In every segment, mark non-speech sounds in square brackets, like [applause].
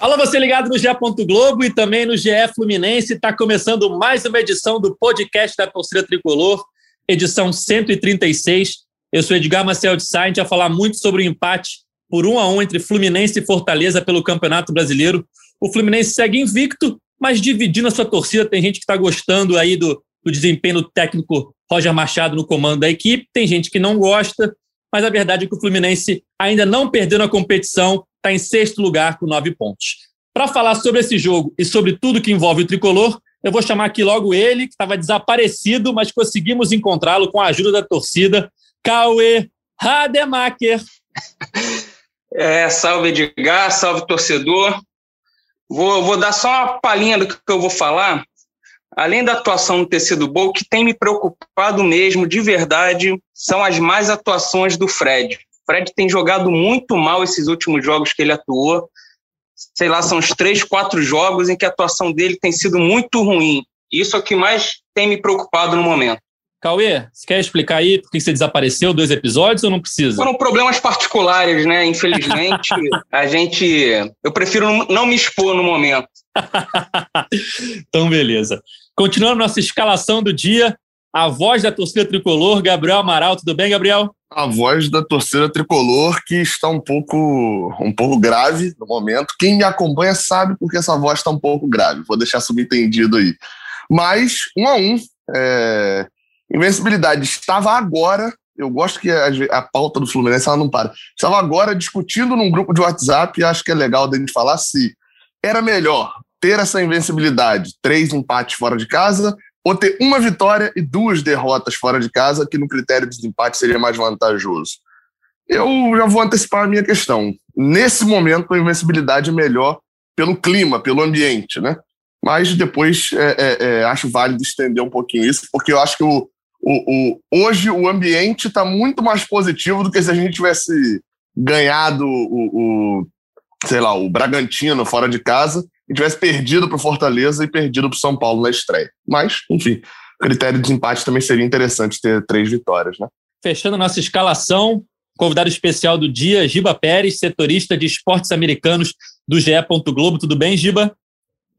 Alô, você ligado no GE. Globo e também no GE Fluminense. Está começando mais uma edição do podcast da torcida tricolor, edição 136. Eu sou Edgar Marcel de Sá, a falar muito sobre o empate por um a um entre Fluminense e Fortaleza pelo Campeonato Brasileiro. O Fluminense segue invicto, mas dividindo a sua torcida. Tem gente que está gostando aí do, do desempenho técnico Roger Machado no comando da equipe, tem gente que não gosta, mas a verdade é que o Fluminense ainda não perdeu na competição está em sexto lugar com nove pontos. Para falar sobre esse jogo e sobre tudo que envolve o tricolor, eu vou chamar aqui logo ele, que estava desaparecido, mas conseguimos encontrá-lo com a ajuda da torcida, Cauê Rademacher. [laughs] É, salve Edgar, salve torcedor. Vou, vou dar só uma palhinha do que eu vou falar. Além da atuação no ter sido boa, o que tem me preocupado mesmo, de verdade, são as mais atuações do Fred. Fred tem jogado muito mal esses últimos jogos que ele atuou. Sei lá, são os três, quatro jogos em que a atuação dele tem sido muito ruim. Isso é o que mais tem me preocupado no momento. Cauê, você quer explicar aí por que você desapareceu dois episódios ou não precisa? Foram problemas particulares, né? Infelizmente, [laughs] a gente. Eu prefiro não me expor no momento. [laughs] então, beleza. Continuando nossa escalação do dia, a voz da torcida tricolor, Gabriel Amaral. Tudo bem, Gabriel? A voz da torcida tricolor que está um pouco, um pouco grave no momento. Quem me acompanha sabe porque essa voz está um pouco grave. Vou deixar subentendido aí. Mas, um a um, é... invencibilidade estava agora. Eu gosto que a, a pauta do Fluminense ela não para. Estava agora discutindo num grupo de WhatsApp, e acho que é legal gente falar se era melhor ter essa invencibilidade, três empates fora de casa, ou ter uma vitória e duas derrotas fora de casa, que no critério de desempate seria mais vantajoso. Eu já vou antecipar a minha questão. Nesse momento, a invencibilidade é melhor pelo clima, pelo ambiente, né? Mas depois é, é, é, acho válido estender um pouquinho isso, porque eu acho que o, o, o hoje o ambiente está muito mais positivo do que se a gente tivesse ganhado o, o sei lá, o Bragantino fora de casa e tivesse perdido para o Fortaleza e perdido para o São Paulo na estreia. Mas, enfim, critério de empate também seria interessante ter três vitórias, né? Fechando a nossa escalação, convidado especial do dia, Giba Pérez, setorista de esportes americanos do GE. Globo. Tudo bem, Giba?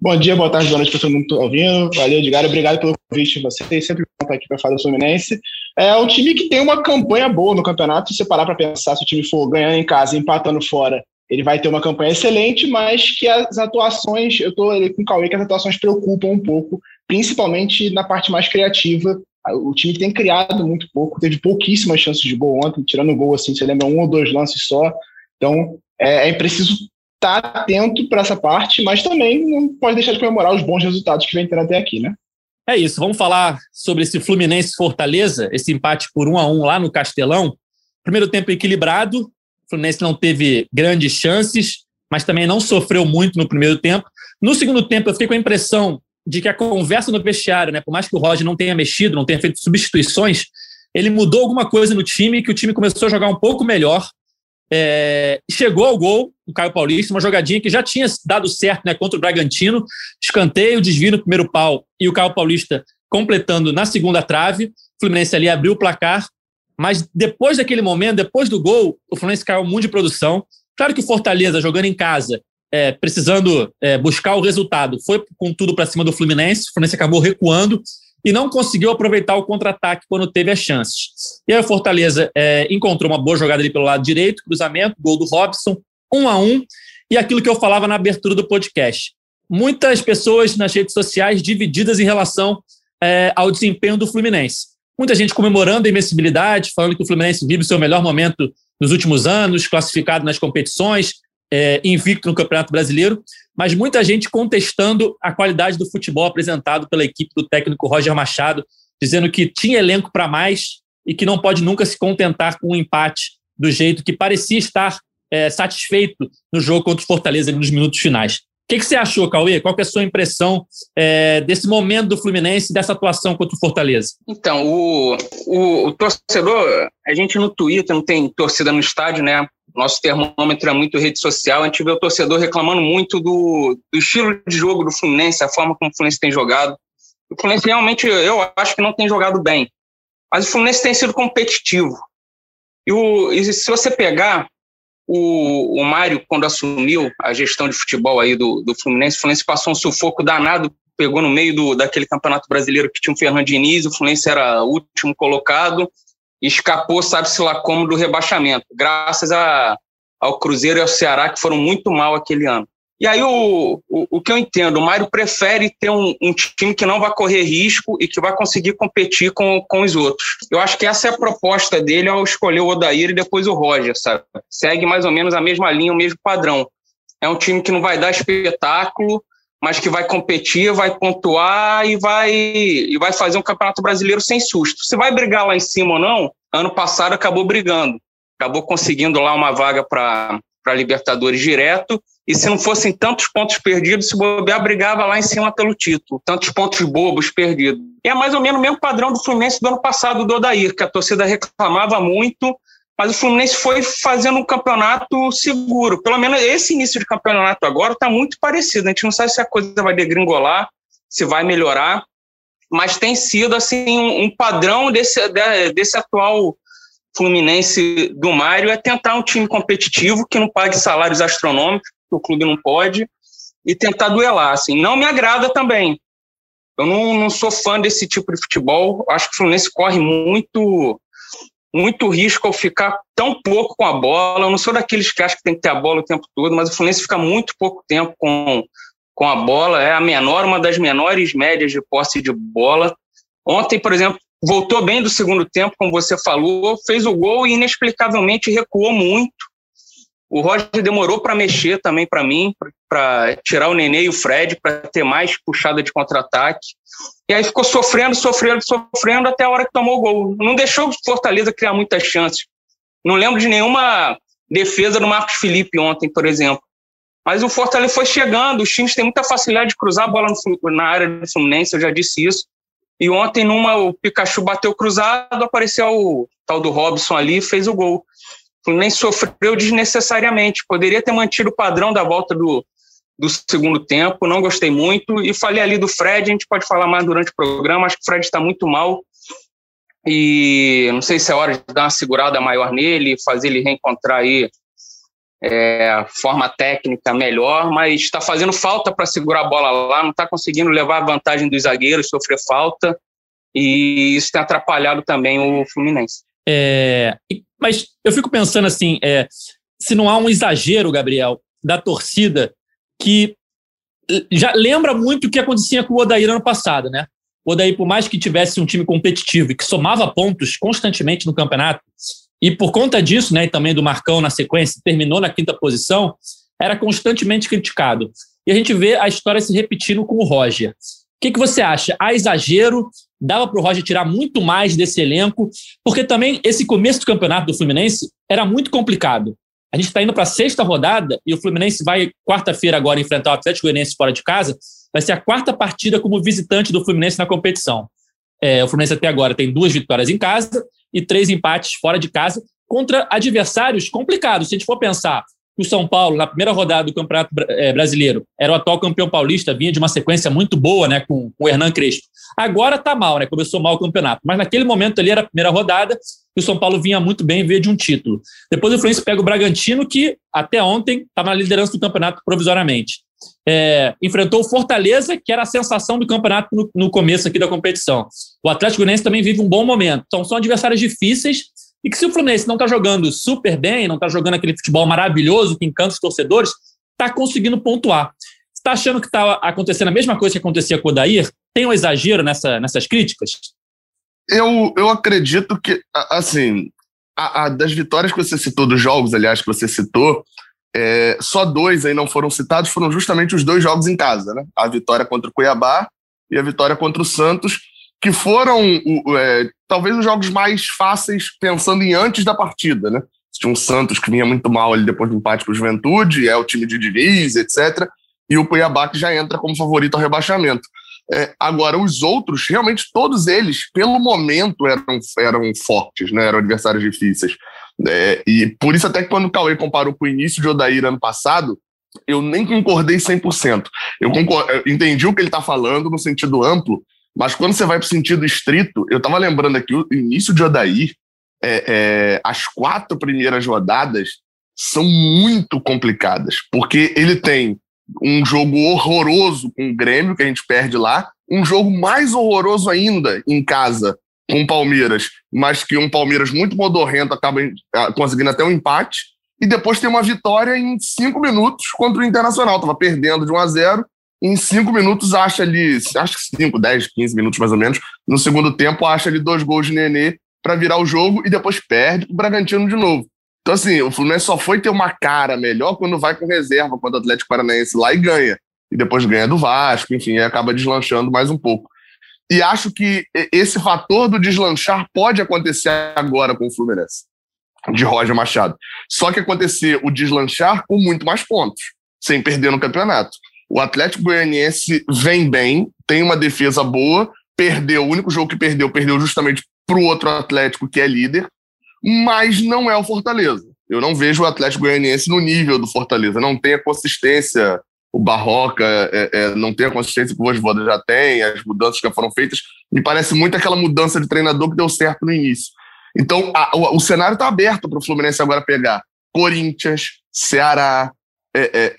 Bom dia, boa tarde, boa noite para todo mundo que está ouvindo. Valeu, Edgar. Obrigado pelo convite de vocês. Sempre bom aqui para falar do Fluminense. É um time que tem uma campanha boa no campeonato. Se você parar para pensar, se o time for ganhando em casa e empatando fora, ele vai ter uma campanha excelente, mas que as atuações, eu estou com o Cauê, que as atuações preocupam um pouco, principalmente na parte mais criativa. O time tem criado muito pouco, teve pouquíssimas chances de gol ontem, tirando o gol, assim, você lembra, um ou dois lances só. Então, é, é preciso estar tá atento para essa parte, mas também não pode deixar de comemorar os bons resultados que vem tendo até aqui, né? É isso, vamos falar sobre esse Fluminense Fortaleza, esse empate por um a um lá no Castelão. Primeiro tempo equilibrado, Fluminense não teve grandes chances, mas também não sofreu muito no primeiro tempo. No segundo tempo, eu fiquei com a impressão de que a conversa no vestiário, né, por mais que o Roger não tenha mexido, não tenha feito substituições, ele mudou alguma coisa no time, que o time começou a jogar um pouco melhor. É, chegou ao gol o Caio Paulista, uma jogadinha que já tinha dado certo né, contra o Bragantino, escanteio, desvio no primeiro pau e o Caio Paulista completando na segunda trave. O Fluminense ali abriu o placar, mas depois daquele momento, depois do gol, o Fluminense caiu muito de produção. Claro que o Fortaleza, jogando em casa, é, precisando é, buscar o resultado, foi com tudo para cima do Fluminense. O Fluminense acabou recuando e não conseguiu aproveitar o contra-ataque quando teve as chances. E aí o Fortaleza é, encontrou uma boa jogada ali pelo lado direito, cruzamento, gol do Robson, um a um. E aquilo que eu falava na abertura do podcast. Muitas pessoas nas redes sociais divididas em relação é, ao desempenho do Fluminense. Muita gente comemorando a invencibilidade, falando que o Fluminense vive o seu melhor momento nos últimos anos, classificado nas competições, é, invicto no Campeonato Brasileiro, mas muita gente contestando a qualidade do futebol apresentado pela equipe do técnico Roger Machado, dizendo que tinha elenco para mais e que não pode nunca se contentar com um empate do jeito que parecia estar é, satisfeito no jogo contra o Fortaleza nos minutos finais. Que, que você achou, Cauê? Qual é a sua impressão é, desse momento do Fluminense, dessa atuação contra o Fortaleza? Então, o, o, o, torcedor, a gente no Twitter não tem torcida no estádio, né? Nosso termômetro é muito rede social. A gente vê o torcedor reclamando muito do, do estilo de jogo do Fluminense, a forma como o Fluminense tem jogado. O Fluminense realmente, eu acho que não tem jogado bem. Mas o Fluminense tem sido competitivo. E, o, e se você pegar o, o Mário, quando assumiu a gestão de futebol aí do, do Fluminense, o Fluminense passou um sufoco danado, pegou no meio do, daquele campeonato brasileiro que tinha o Fernando Diniz, o Fluminense era o último colocado, escapou, sabe-se lá como, do rebaixamento, graças a, ao Cruzeiro e ao Ceará, que foram muito mal aquele ano. E aí o, o, o, que eu entendo, o Mário prefere ter um, um, time que não vai correr risco e que vai conseguir competir com, com os outros. Eu acho que essa é a proposta dele ao escolher o Odair e depois o Roger, sabe? Segue mais ou menos a mesma linha, o mesmo padrão. É um time que não vai dar espetáculo, mas que vai competir, vai pontuar e vai, e vai fazer um campeonato brasileiro sem susto. Se vai brigar lá em cima ou não, ano passado acabou brigando. Acabou conseguindo lá uma vaga para Libertadores direto e se não fossem tantos pontos perdidos, se bobear, brigava lá em cima pelo título. Tantos pontos bobos perdidos. E é mais ou menos o mesmo padrão do Fluminense do ano passado, do Odair, que a torcida reclamava muito, mas o Fluminense foi fazendo um campeonato seguro. Pelo menos esse início de campeonato agora está muito parecido. A gente não sabe se a coisa vai degringolar, se vai melhorar, mas tem sido assim um padrão desse, desse atual Fluminense do Mário é tentar um time competitivo que não pague salários astronômicos, que o clube não pode, e tentar duelar. Assim. Não me agrada também. Eu não, não sou fã desse tipo de futebol. Acho que o Fluminense corre muito muito risco ao ficar tão pouco com a bola. Eu não sou daqueles que acham que tem que ter a bola o tempo todo, mas o Fluminense fica muito pouco tempo com, com a bola. É a menor, uma das menores médias de posse de bola. Ontem, por exemplo, voltou bem do segundo tempo, como você falou, fez o gol e inexplicavelmente recuou muito. O Roger demorou para mexer também para mim, para tirar o Nenê e o Fred, para ter mais puxada de contra-ataque. E aí ficou sofrendo, sofrendo, sofrendo até a hora que tomou o gol. Não deixou o Fortaleza criar muitas chances. Não lembro de nenhuma defesa do Marcos Felipe ontem, por exemplo. Mas o Fortaleza foi chegando, os times têm muita facilidade de cruzar a bola no, na área do Fluminense, eu já disse isso. E ontem, numa, o Pikachu bateu cruzado, apareceu o tal do Robson ali fez o gol. Fluminense sofreu desnecessariamente. Poderia ter mantido o padrão da volta do, do segundo tempo, não gostei muito. E falei ali do Fred, a gente pode falar mais durante o programa. Acho que o Fred está muito mal. E não sei se é hora de dar uma segurada maior nele, fazer ele reencontrar aí é, forma técnica melhor, mas está fazendo falta para segurar a bola lá, não está conseguindo levar a vantagem dos zagueiros, sofrer falta, e isso tem atrapalhado também o Fluminense. É, mas eu fico pensando assim, é, se não há um exagero, Gabriel, da torcida que já lembra muito o que acontecia com o Odair ano passado, né? O Odair, por mais que tivesse um time competitivo e que somava pontos constantemente no campeonato, e por conta disso, né, e também do Marcão na sequência, terminou na quinta posição, era constantemente criticado. E a gente vê a história se repetindo com o Roger. O que, que você acha? Há exagero? dava para o Roger tirar muito mais desse elenco, porque também esse começo do campeonato do Fluminense era muito complicado. A gente está indo para a sexta rodada e o Fluminense vai, quarta-feira, agora enfrentar o Atlético Goianiense fora de casa. Vai ser a quarta partida como visitante do Fluminense na competição. É, o Fluminense até agora tem duas vitórias em casa e três empates fora de casa contra adversários complicados. Se a gente for pensar o São Paulo, na primeira rodada do Campeonato é, Brasileiro, era o atual campeão paulista, vinha de uma sequência muito boa né, com, com o Hernan Crespo. Agora está mal, né? Começou mal o campeonato. Mas naquele momento ali era a primeira rodada e o São Paulo vinha muito bem veio de um título. Depois o Fluminense pega o Bragantino, que até ontem estava na liderança do campeonato provisoriamente. É, enfrentou o Fortaleza, que era a sensação do campeonato no, no começo aqui da competição. O Atlético Goianiense também vive um bom momento. Então são adversários difíceis e que se o Fluminense não está jogando super bem, não está jogando aquele futebol maravilhoso que encanta os torcedores, está conseguindo pontuar. Está achando que está acontecendo a mesma coisa que acontecia com o Dair? Tem um exagero nessa, nessas críticas? Eu, eu acredito que, assim, a, a, das vitórias que você citou, dos jogos, aliás, que você citou, é, só dois aí não foram citados, foram justamente os dois jogos em casa, né? A vitória contra o Cuiabá e a vitória contra o Santos, que foram é, talvez os jogos mais fáceis pensando em antes da partida, né? tinha um Santos que vinha muito mal ali depois do empate com o Juventude, é o time de Diniz, etc. E o Cuiabá que já entra como favorito ao rebaixamento. É, agora, os outros, realmente todos eles, pelo momento, eram, eram fortes, né? eram adversários difíceis. É, e por isso, até que quando o Cauê comparou com o início de Odair ano passado, eu nem concordei 100%. Eu, eu entendi o que ele está falando no sentido amplo, mas quando você vai para o sentido estrito, eu estava lembrando aqui o início de Odair, é, é, as quatro primeiras rodadas são muito complicadas, porque ele tem um jogo horroroso com o Grêmio, que a gente perde lá, um jogo mais horroroso ainda em casa o Palmeiras, mas que um Palmeiras muito modorrento acaba ah, conseguindo até um empate, e depois tem uma vitória em cinco minutos contra o Internacional. Estava perdendo de 1 a 0 em cinco minutos acha ali, acho que 5, 10, 15 minutos mais ou menos, no segundo tempo acha ali dois gols de Nenê para virar o jogo e depois perde o Bragantino de novo. Então, assim, o Fluminense só foi ter uma cara melhor quando vai com reserva quando o Atlético Paranaense lá e ganha. E depois ganha do Vasco, enfim, acaba deslanchando mais um pouco. E acho que esse fator do deslanchar pode acontecer agora com o Fluminense, de Roger Machado. Só que acontecer o deslanchar com muito mais pontos, sem perder no campeonato. O Atlético Goianiense vem bem, tem uma defesa boa, perdeu, o único jogo que perdeu, perdeu justamente para o outro Atlético que é líder, mas não é o Fortaleza. Eu não vejo o Atlético Goianiense no nível do Fortaleza, não tem a consistência, o Barroca é, é, não tem a consistência que o Vojvoda já tem, as mudanças que foram feitas, me parece muito aquela mudança de treinador que deu certo no início. Então, a, o, o, cenário está aberto para o Fluminense agora pegar Corinthians, Ceará, é, é,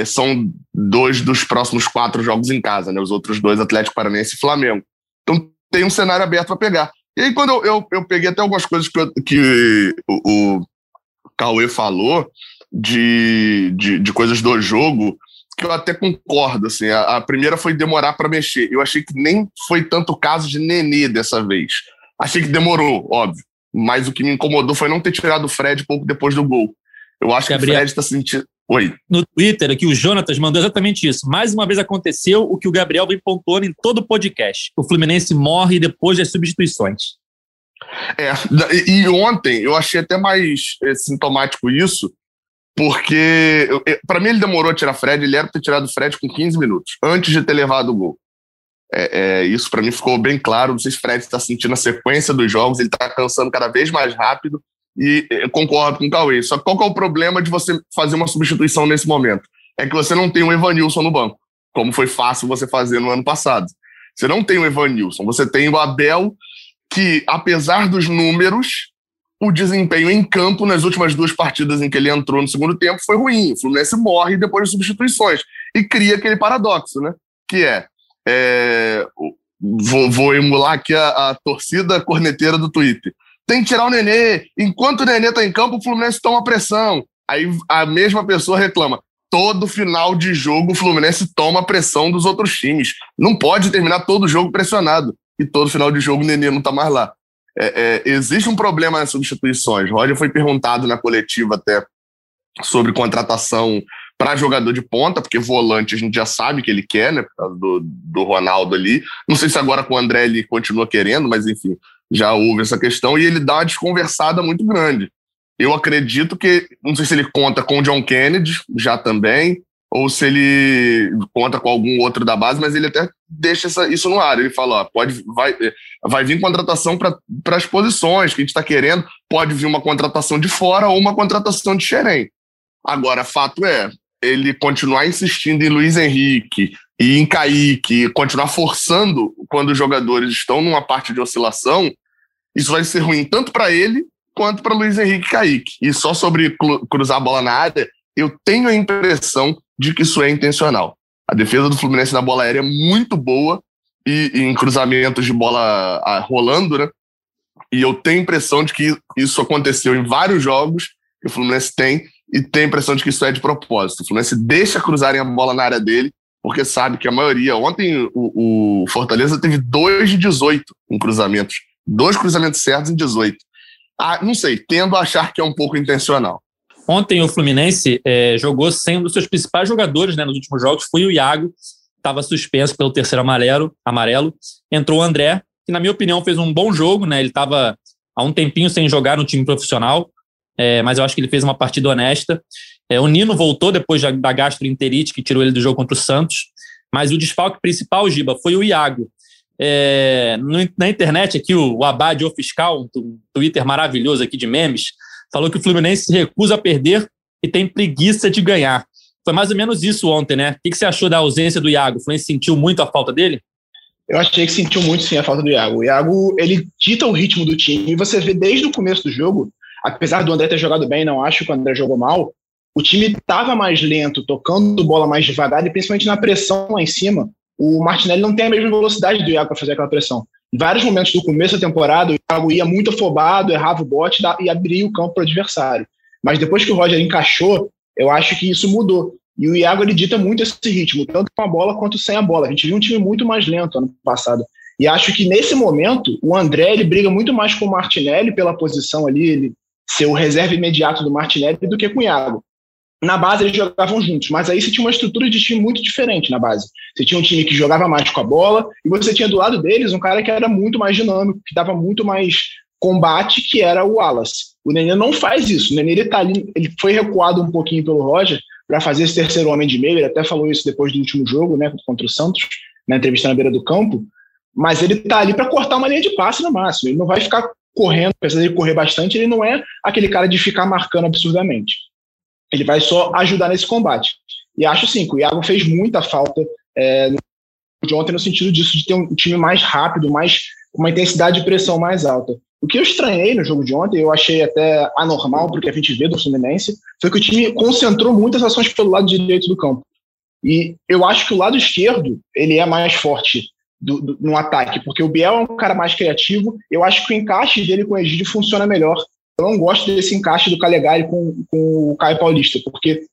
é, são dois dos próximos quatro jogos em casa, né? Os outros dois, Atlético Paranense e Flamengo. Então tem um cenário aberto para pegar. E aí, quando eu, eu, eu, peguei até algumas coisas que, eu, que o, o Cauê falou de, de, de, coisas do jogo, que eu até concordo. Assim, a, a primeira foi demorar para mexer. Eu achei que nem foi tanto caso de Nenê dessa vez. Achei que demorou, óbvio. Mas o que me incomodou foi não ter tirado o Fred pouco depois do gol. Eu acho Gabriel, que o Fred está sentindo. Oi. No Twitter, aqui o Jonatas mandou exatamente isso. Mais uma vez aconteceu o que o Gabriel vem pontuando em todo o podcast. O Fluminense morre depois das substituições. É, e ontem eu achei até mais é, sintomático isso, porque para mim ele demorou a tirar Fred, ele era para ter tirado o Fred com 15 minutos, antes de ter levado o gol. É, é, isso para mim ficou bem claro. Não sei se Fred está sentindo a sequência dos jogos, ele está cansando cada vez mais rápido e concordo com o Cauê. Só que qual que é o problema de você fazer uma substituição nesse momento? É que você não tem o Evanilson no banco, como foi fácil você fazer no ano passado. Você não tem o Evanilson, você tem o Abel, que, apesar dos números, o desempenho em campo nas últimas duas partidas em que ele entrou no segundo tempo foi ruim. O Fluminense morre depois de substituições. E cria aquele paradoxo, né? Que é. é vou, vou, emular aqui a, a torcida corneteira do Twitter tem que tirar o Nenê. Enquanto o Nenê está em campo, o Fluminense toma pressão. Aí a mesma pessoa reclama. Todo final de jogo, o Fluminense toma pressão dos outros times. Não pode terminar todo jogo pressionado. E todo final de jogo o Nenê não está mais lá. É, é, existe um problema nas substituições. Roger foi perguntado na coletiva até sobre contratação para jogador de ponta, porque volante a gente já sabe que ele quer, né? Por causa do, do Ronaldo ali. Não sei se agora com o André ele continua querendo, mas enfim, já houve essa questão e ele dá uma desconversada muito grande. Eu acredito que, não sei se ele conta com o John Kennedy, já também, ou se ele conta com algum outro da base, mas ele até deixa essa, isso no ar. Ele fala: ó, pode, vai, vai vir contratação para as posições que a gente está querendo, pode vir uma contratação de fora ou uma contratação de Xerém. Agora, fato é, ele continuar insistindo em Luiz Henrique e em Kaique, continuar forçando quando os jogadores estão numa parte de oscilação, isso vai ser ruim tanto para ele quanto para Luiz Henrique e Kaique. E só sobre cruzar a bola na área, eu tenho a impressão de que isso é intencional. A defesa do Fluminense na bola aérea é muito boa e, e em cruzamentos de bola a, rolando, né? E eu tenho impressão de que isso aconteceu em vários jogos que o Fluminense tem e tenho a impressão de que isso é de propósito. O Fluminense deixa cruzarem a bola na área dele porque sabe que a maioria. Ontem o, o Fortaleza teve 2 de 18 em cruzamentos. Dois cruzamentos certos em 18. Ah, não sei, tendo a achar que é um pouco intencional. Ontem o Fluminense é, jogou sem um dos seus principais jogadores né, nos últimos jogos, foi o Iago, estava suspenso pelo terceiro amarelo, amarelo. Entrou o André, que, na minha opinião, fez um bom jogo, né? Ele estava há um tempinho sem jogar no time profissional. é, mas eu acho que ele fez uma partida honesta. É, o Nino voltou depois da, da gastroenterite que tirou ele do jogo contra o Santos, mas o desfalque principal, Giba, foi o Iago. É, no, na internet aqui, o, o Abad, o fiscal, um Twitter maravilhoso aqui de memes, falou que o Fluminense se recusa a perder e tem preguiça de ganhar. Foi mais ou menos isso ontem, né? O que, você achou da ausência do Iago? O Fluminense sentiu muito a falta dele? Eu achei que sentiu muito sim a falta do Iago. O Iago, ele dita o ritmo do time e você vê desde o começo do jogo, apesar do André ter jogado bem, não acho que o André jogou mal, o time estava mais lento, tocando bola mais devagar e principalmente na pressão lá em cima. O Martinelli não tem a mesma velocidade do Iago para fazer aquela pressão. Em vários momentos do começo da temporada, o Iago ia muito afobado, errava o bote e abria o campo para o adversário. Mas depois que o Roger encaixou, eu acho que isso mudou. E o Iago ele dita muito esse ritmo, tanto com a bola quanto sem a bola. A gente viu um time muito mais lento ano passado. E acho que nesse momento, o André ele briga muito mais com o Martinelli pela posição ali, ele ser o reserva imediato do Martinelli do que com o Iago. Na base eles jogavam juntos, mas aí você tinha uma estrutura de time muito diferente na base. Você tinha um time que jogava mais com a bola, e você tinha do lado deles um cara que era muito mais dinâmico, que dava muito mais combate, que era o Wallace. O Nenê não faz isso. O Nenê ele tá ali, ele foi recuado um pouquinho pelo Roger, para fazer esse terceiro homem de meio. Ele até falou isso depois do último jogo, né, contra o Santos, na entrevista na beira do campo. Mas ele está ali para cortar uma linha de passe no máximo. Ele não vai ficar correndo, apesar de correr bastante, ele não é aquele cara de ficar marcando absurdamente. Ele vai só ajudar nesse combate. E acho sim que o Iago fez muita falta é, de ontem no sentido disso, de ter um time mais rápido, mais uma intensidade de pressão mais alta. O que eu estranhei no jogo de ontem, eu achei até anormal, porque a gente vê do Fluminense, foi que o time concentrou muitas ações pelo lado direito do campo. E eu acho que o lado esquerdo, ele é mais forte do, do, no ataque, porque o Biel é um cara mais criativo, eu acho que o encaixe dele com o Egídio funciona melhor. Eu não gosto desse encaixe do Calegari com, com o Caio Paulista, porque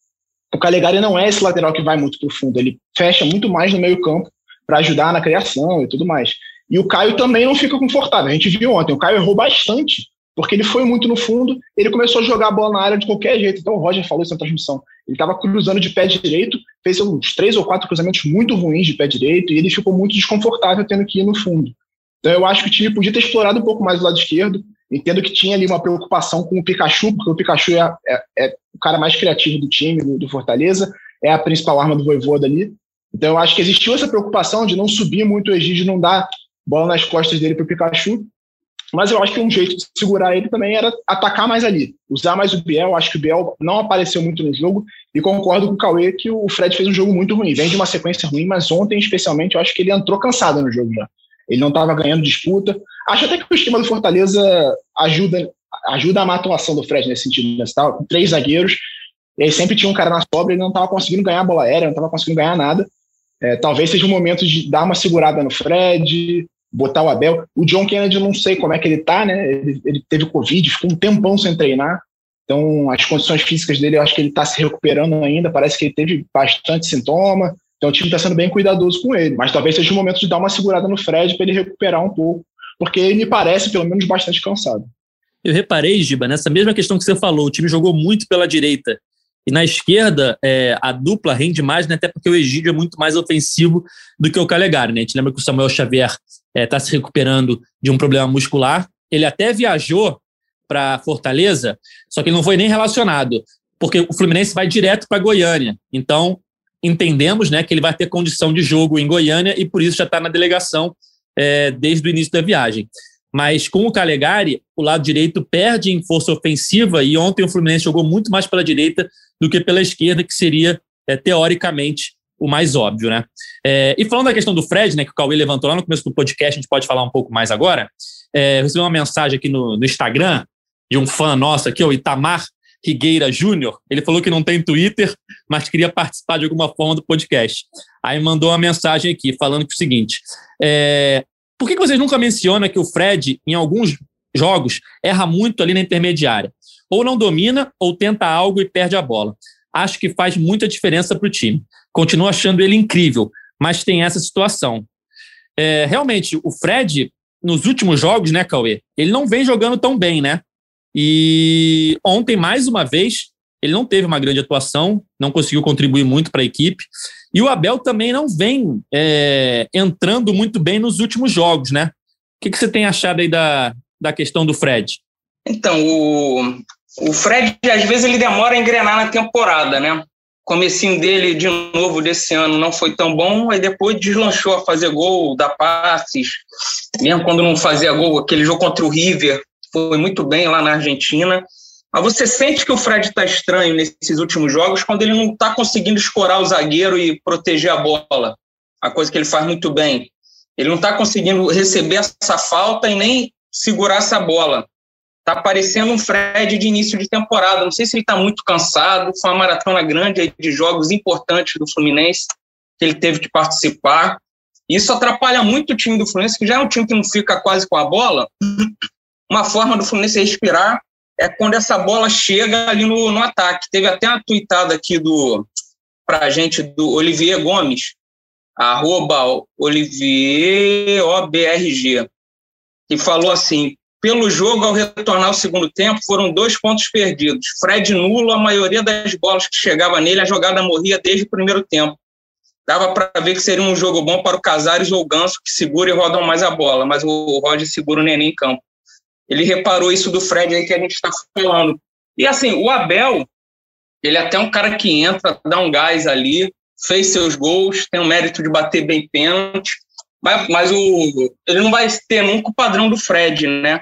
o Calegari não é esse lateral que vai muito para o fundo, ele fecha muito mais no meio campo para ajudar na criação e tudo mais. E o Caio também não fica confortável. A gente viu ontem, o Caio errou bastante, porque ele foi muito no fundo, ele começou a jogar a bola na área de qualquer jeito. Então o Roger falou isso na transmissão. Ele estava cruzando de pé direito, fez uns três ou quatro cruzamentos muito ruins de pé direito, e ele ficou muito desconfortável tendo que ir no fundo. Então eu acho que o time podia ter explorado um pouco mais o lado esquerdo. Entendo que tinha ali uma preocupação com o Pikachu, porque o Pikachu é, é, é o cara mais criativo do time, do, do Fortaleza, é a principal arma do Voivoda ali. Então eu acho que existiu essa preocupação de não subir muito o Egídio, não dar bola nas costas dele para o Pikachu. Mas eu acho que um jeito de segurar ele também era atacar mais ali, usar mais o Biel. Acho que o Biel não apareceu muito no jogo e concordo com o Cauê que o Fred fez um jogo muito ruim. Vem de uma sequência ruim, mas ontem, especialmente, eu acho que ele entrou cansado no jogo já. Ele não estava ganhando disputa. Acho até que o esquema do Fortaleza ajuda, ajuda a atuação do Fred nesse sentido. Né? Três zagueiros, e aí sempre tinha um cara na sobra, ele não estava conseguindo ganhar a bola aérea, não estava conseguindo ganhar nada. É, talvez seja o momento de dar uma segurada no Fred, botar o Abel. O John Kennedy, não sei como é que ele tá, né? Ele, ele, teve Covid, ficou um tempão sem treinar. Então, as condições físicas dele, eu acho que ele está se recuperando ainda. Parece que ele teve bastante sintoma. Então, o time está sendo bem cuidadoso com ele. Mas talvez seja o momento de dar uma segurada no Fred para ele recuperar um pouco, porque ele me parece, pelo menos, bastante cansado. Eu reparei, Giba, nessa mesma questão que você falou. O time jogou muito pela direita. E na esquerda, é, a dupla rende mais, né, até porque o Egídio é muito mais ofensivo do que o Calegari. Né? A gente lembra que o Samuel Xavier está é, tá se recuperando de um problema muscular. Ele até viajou para Fortaleza, só que ele não foi nem relacionado, porque o Fluminense vai direto para Goiânia. Então, entendemos né, que ele vai ter condição de jogo em Goiânia e por isso já está na delegação é, desde o início da viagem. Mas com o Calegari, o lado direito perde em força ofensiva e ontem o Fluminense jogou muito mais pela direita do que pela esquerda, que seria, é, teoricamente, o mais óbvio, né? É, e falando da questão do Fred, né, que o Cauê levantou lá no começo do podcast, a gente pode falar um pouco mais agora. É, recebi uma mensagem aqui no, no Instagram de um fã nosso aqui, o Itamar Rigueira Júnior. Ele falou que não tem Twitter, mas queria participar de alguma forma do podcast. Aí mandou uma mensagem aqui falando que é o seguinte: é, por que vocês nunca mencionam que o Fred, em alguns jogos, erra muito ali na intermediária? Ou não domina, ou tenta algo e perde a bola. Acho que faz muita diferença para o time. Continuo achando ele incrível, mas tem essa situação. É, realmente, o Fred, nos últimos jogos, né, Cauê? Ele não vem jogando tão bem, né? E ontem, mais uma vez, ele não teve uma grande atuação, não conseguiu contribuir muito para a equipe. E o Abel também não vem é, entrando muito bem nos últimos jogos, né? O que, que você tem achado aí da, da questão do Fred? Então, o, o Fred, às vezes, ele demora a engrenar na temporada, né? comecinho dele, de novo, desse ano, não foi tão bom, aí depois deslanchou a fazer gol, dar passes, mesmo quando não fazia gol, aquele jogo contra o River, foi muito bem lá na Argentina. Mas você sente que o Fred está estranho nesses últimos jogos quando ele não está conseguindo escorar o zagueiro e proteger a bola, a coisa que ele faz muito bem. Ele não está conseguindo receber essa falta e nem segurar essa bola. Tá parecendo um Fred de início de temporada. Não sei se ele está muito cansado. Foi uma maratona grande de jogos importantes do Fluminense que ele teve que participar. Isso atrapalha muito o time do Fluminense, que já é um time que não fica quase com a bola. Uma forma do Fluminense respirar é quando essa bola chega ali no, no ataque. Teve até uma tweetada aqui do para a gente do Olivier Gomes, arroba que falou assim: pelo jogo, ao retornar ao segundo tempo, foram dois pontos perdidos. Fred nulo, a maioria das bolas que chegava nele, a jogada morria desde o primeiro tempo. Dava para ver que seria um jogo bom para o Casares ou o Ganso, que segura e rodam mais a bola, mas o Roger segura o Neném em campo. Ele reparou isso do Fred aí que a gente está falando. E assim, o Abel, ele é até um cara que entra, dá um gás ali, fez seus gols, tem o mérito de bater bem pênalti, mas, mas o, ele não vai ter nunca o padrão do Fred, né?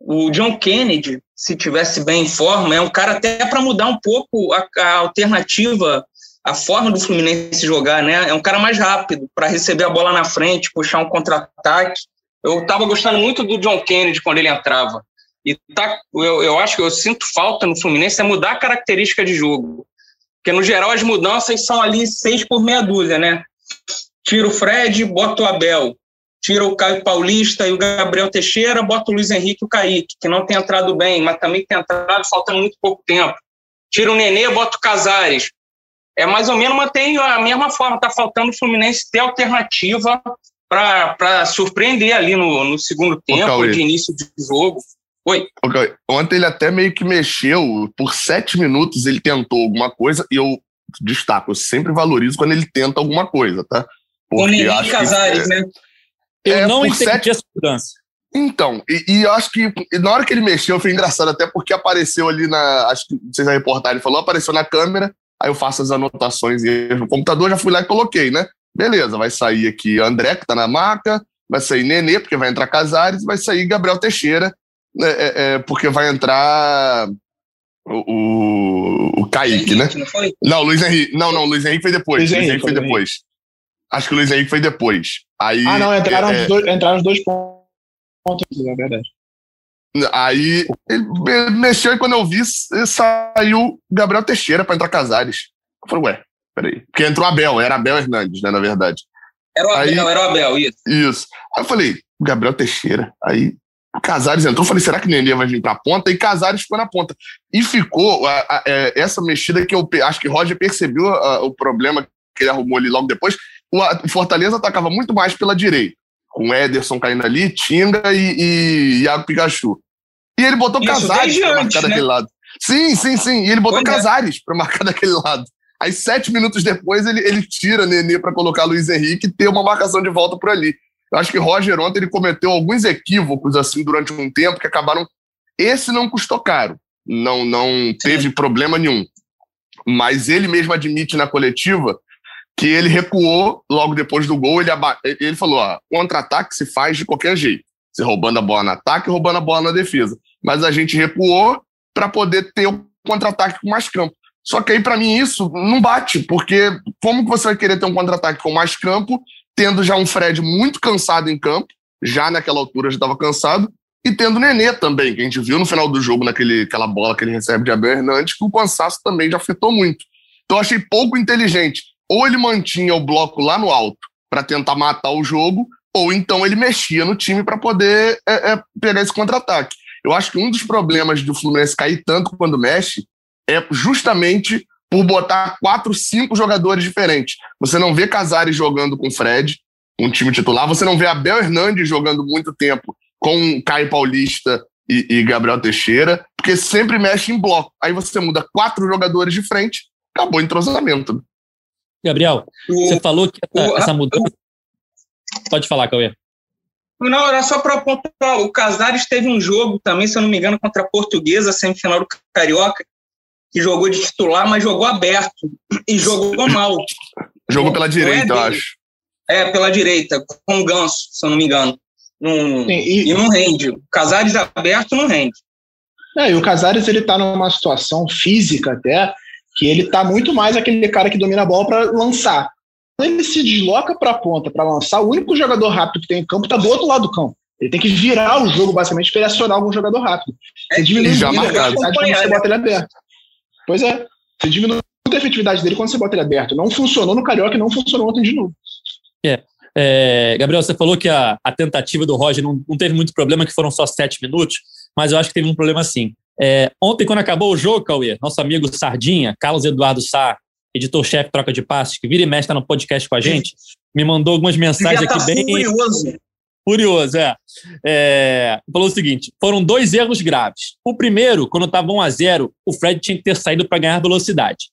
O John Kennedy, se tivesse bem em forma, é um cara até para mudar um pouco a, a, alternativa, a forma do Fluminense jogar, né? É um cara mais rápido para receber a bola na frente, puxar um contra-ataque. Eu estava gostando muito do John Kennedy quando ele entrava. E tá, eu, eu acho que eu sinto falta no Fluminense é mudar a característica de jogo. Porque, no geral, as mudanças são ali seis por meia dúzia, né? Tira o Fred, bota o Abel tira o Caio Paulista e o Gabriel Teixeira, bota o Luiz Henrique e o Kaique, que não tem entrado bem, mas também tem entrado faltando muito pouco tempo. Tira o Nenê, bota o Casares. É mais ou menos mantém a mesma forma, está faltando o Fluminense ter alternativa para surpreender ali no, no segundo tempo, de início de jogo. Oi. Okay. Ontem ele até meio que mexeu, por sete minutos ele tentou alguma coisa, e eu destaco, eu sempre valorizo quando ele tenta alguma coisa, tá? Porque o Casares, que, né? Eu é, não entendi sete... essa mudança. Então, e, e, eu acho que na hora que ele mexeu foi engraçado, até porque apareceu ali na. Acho que vocês a reportagem falou, apareceu na câmera, aí eu faço as anotações e no computador, já fui lá e coloquei, né? Beleza, vai sair aqui André, que tá na maca, vai sair Nenê, porque vai entrar Casares, vai sair Gabriel Teixeira, né, é, é, porque vai entrar o, o, o Kaique, né? Não, não, Luiz Henrique. Não, não, Luiz Henrique foi depois. Luiz Henrique, Luiz Henrique foi depois. Acho que o Luiz Henrique foi depois. Aí, ah, não, entraram, é, os dois, entraram os dois pontos, é verdade. Aí ele mexeu e quando eu vi, saiu Gabriel Teixeira para entrar Casares. Eu falei, ué, peraí. Porque entrou Abel, era Abel Hernandes, né, na verdade. Era o Abel, aí, era o Abel, isso. Isso. Aí eu falei, Gabriel Teixeira. Aí Casares entrou, eu falei, será que Nenê vai vir para a ponta? E Casares ficou na ponta. E ficou a, a, a, é, essa mexida que eu acho que Roger percebeu o problema que ele arrumou ali logo depois, o Fortaleza atacava muito mais pela direita, com Ederson caindo ali, Tinga e, e Iago Pikachu. E ele botou Isso Casares para marcar né? daquele lado. Sim, sim, sim. E ele botou pois é. Casares é. para marcar [laughs] daquele lado. Aí, sete minutos depois, ele, ele tira Nenê para colocar Luiz Henrique e ter uma marcação de volta por ali. Eu acho que Roger ontem ele cometeu alguns equívocos assim durante um tempo que acabaram. Esse não custou caro, não, não teve problema nenhum. Mas ele mesmo admite na coletiva que ele recuou logo depois do gol. Ele, ele falou: ó, contra-ataque se faz de qualquer jeito. Se roubando a bola no ataque, roubando a bola na defesa. Mas a gente recuou para poder ter o um contra-ataque com mais campo. Só que aí, para mim, isso não bate, porque como que você vai querer ter um contra-ataque com mais campo, tendo já um Fred muito cansado em campo, já naquela altura já estava cansado, e tendo o Nenê também, que a gente viu no final do jogo, naquela bola que ele recebe de Abel Hernandes, que o cansaço também já afetou muito. Então, eu achei pouco inteligente ou ele mantinha o bloco lá no alto para tentar matar o jogo, ou então ele mexia no time para poder é, é, pegar esse contra-ataque. Eu acho que um dos problemas do Fluminense cair tanto quando mexe é justamente por botar quatro, cinco jogadores diferentes. Você não vê Casares jogando com Fred, um time titular, você não vê Abel Hernandes jogando muito tempo com Caio Paulista e, e Gabriel Teixeira, porque sempre mexe em bloco. Aí você muda quatro jogadores de frente, acabou o entrosamento. Gabriel, o, você falou que essa, o, essa mudança. Pode falar, Cauê. Não, era só para apontar. O Casares teve um jogo também, se eu não me engano, contra a Portuguesa, semifinal do Carioca, que jogou de titular, mas jogou aberto e jogou mal. Jogou pela direita, eu acho. É, pela direita, com o Ganso, se eu não me engano. Num, Sim, e... e não rende. O Casares aberto não rende. É, e o Casares ele tá numa situação física até que ele tá muito mais aquele cara que domina a bola para lançar. Quando ele se desloca para a ponta para lançar, o único jogador rápido que tem em campo tá do outro lado do campo. Ele tem que virar o jogo basicamente para ele acionar algum jogador rápido. Você é, diminui já a efetividade quando você bota ele aberto. Pois é, você diminui muito a efetividade dele quando você bota ele aberto. Não funcionou no Carioca e não funcionou ontem de novo. É. É, Gabriel, você falou que a, a tentativa do Roger não, não, teve muito problema, que foram só sete minutos, mas eu acho que teve um problema sim. É, ontem, quando acabou o jogo, Cauê, nosso amigo Sardinha, Carlos Eduardo Sá, editor-chefe Troca de Passos, que vira e mexe está no podcast com a gente, me mandou algumas mensagens aqui tá bem. Curioso. Curioso, é. é. Falou o seguinte: foram dois erros graves. O primeiro, quando estava 1 a 0 o Fred tinha que ter saído para ganhar velocidade.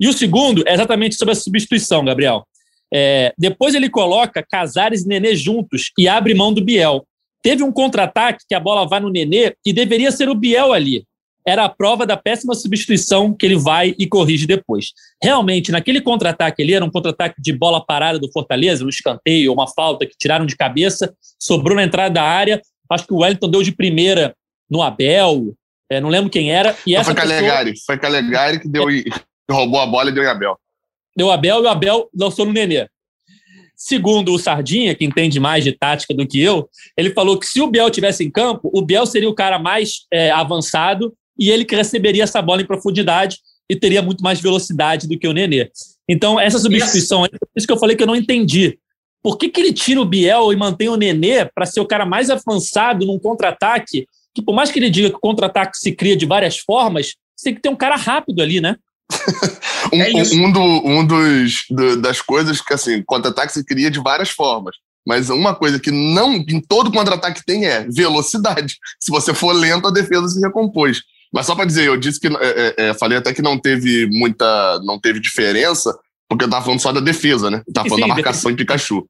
E o segundo é exatamente sobre a substituição, Gabriel. É, depois ele coloca Casares e Nenê juntos e abre mão do Biel. Teve um contra-ataque que a bola vai no Nenê e deveria ser o Biel ali. Era a prova da péssima substituição que ele vai e corrige depois. Realmente, naquele contra-ataque ali, era um contra-ataque de bola parada do Fortaleza, um escanteio, uma falta que tiraram de cabeça, sobrou na entrada da área. Acho que o Wellington deu de primeira no Abel, é, não lembro quem era. E essa foi Calegari, pessoa... foi Calegari que deu, é. [laughs] roubou a bola e deu em Abel deu Abel e o Abel lançou no Nenê. Segundo o Sardinha, que entende mais de tática do que eu, ele falou que se o Biel tivesse em campo, o Biel seria o cara mais é, avançado e ele que receberia essa bola em profundidade e teria muito mais velocidade do que o Nenê. Então, essa substituição, é isso que eu falei que eu não entendi. Por que, que ele tira o Biel e mantém o Nenê para ser o cara mais avançado num contra-ataque? Que por mais que ele diga que o contra-ataque se cria de várias formas, você tem que ter um cara rápido ali, né? [laughs] um, é um, do, um dos do, das coisas que assim, contra-ataque se cria de várias formas. Mas uma coisa que não em todo contra-ataque tem é velocidade. Se você for lento, a defesa se recompôs. Mas só para dizer, eu disse que é, é, é, falei até que não teve muita, não teve diferença, porque eu tava falando só da defesa, né? Eu tava falando Sim, da marcação de Pikachu.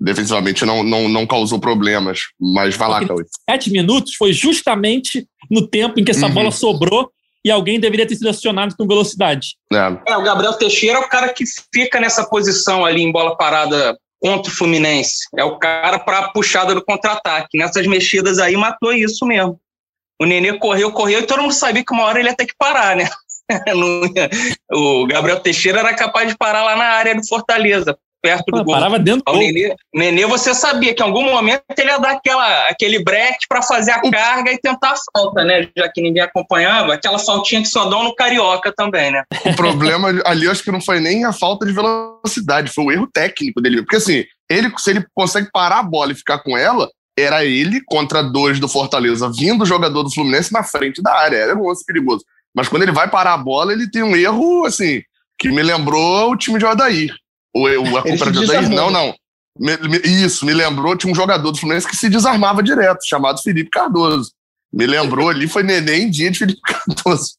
Defensivamente não, não, não causou problemas. Mas vai lá, Cauê. Sete minutos foi justamente no tempo em que essa uhum. bola sobrou e alguém deveria ter sido acionado com velocidade. É. é. o Gabriel Teixeira é o cara que fica nessa posição ali em bola parada contra o Fluminense. É o cara para a puxada do contra-ataque. Nessas mexidas aí matou isso mesmo. O Nenê correu, correu e todo mundo sabia que uma hora ele ia ter que parar, né? [laughs] o Gabriel Teixeira era capaz de parar lá na área do Fortaleza perto do gol. Parava dentro do gol. Nenê, Nenê, você sabia que em algum momento ele ia dar aquela, aquele break para fazer a carga e tentar a falta, né? Já que ninguém acompanhava, aquela faltinha que só dão no Carioca também, né? O problema ali, acho que não foi nem a falta de velocidade, foi o erro técnico dele. Porque assim, ele, se ele consegue parar a bola e ficar com ela, era ele contra dois do Fortaleza, vindo o jogador do Fluminense na frente da área. Era um lance perigoso. Mas quando ele vai parar a bola, ele tem um erro, assim, que me lembrou o time de Odair. O, o, a compra de Odair, não, não. Me, me, isso, me lembrou, tinha um jogador do Fluminense que se desarmava direto, chamado Felipe Cardoso. Me lembrou ali, foi neném dia de Felipe [laughs] Cardoso.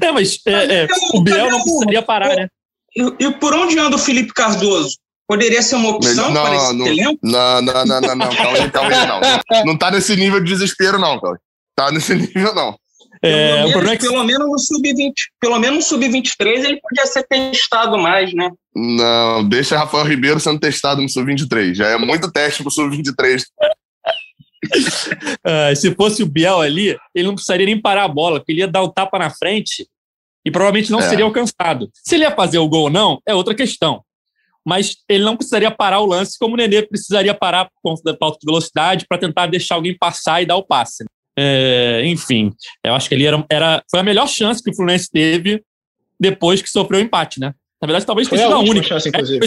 É, mas é, é, o Biel não precisaria parar, né? E, e, por onde anda o Felipe Cardoso? Poderia ser uma opção não, para esse não, elenco? Não, não, não, não, não, calma aí, calma aí, não. Não tá nesse nível de desespero, não, Calma. Tá nesse [laughs] nível, não. É, pelo, menos, é que... pelo menos no sub-20, pelo menos no sub-23 ele podia ser testado mais, né? Não, deixa Rafael Ribeiro sendo testado no sub-23. Já é muito teste pro sub-23. uh, [laughs] ah, se fosse o Biel ali, ele não precisaria nem parar a bola, porque ele ia dar o um tapa na frente e provavelmente não é. seria alcançado. Se ele ia fazer o gol ou não, é outra questão. Mas ele não precisaria parar o lance como o Nenê precisaria parar por conta da falta de velocidade para tentar deixar alguém passar e dar o passe. É, enfim, eu acho que ele era, era, foi a melhor chance que o Fluminense teve depois que sofreu o empate, né? Na verdade, talvez foi tenha sido a, a única. Chance, inclusive.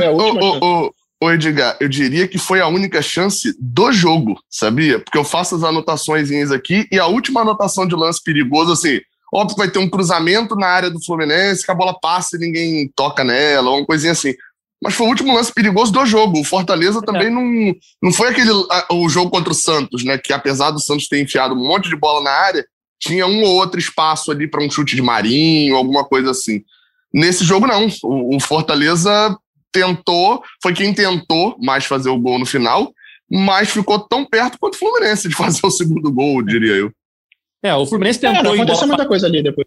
É, eu, o, o, o, Edgar, eu diria que foi a única chance do jogo, sabia? Porque eu faço as anotações aqui e a última anotação de lance perigoso, assim, óbvio que vai ter um cruzamento na área do Fluminense, que a bola passa e ninguém toca nela, uma coisinha assim mas foi o último lance perigoso do jogo. O Fortaleza é. também não, não foi aquele o jogo contra o Santos, né? Que apesar do Santos ter enfiado um monte de bola na área, tinha um ou outro espaço ali para um chute de Marinho, alguma coisa assim. Nesse jogo, não. O, o, Fortaleza tentou, foi quem tentou mais fazer o gol no final, mas ficou tão perto quanto o Fluminense de [laughs] fazer o segundo gol, diria eu. É, o Fluminense tentou. É, não aconteceu muita coisa ali depois.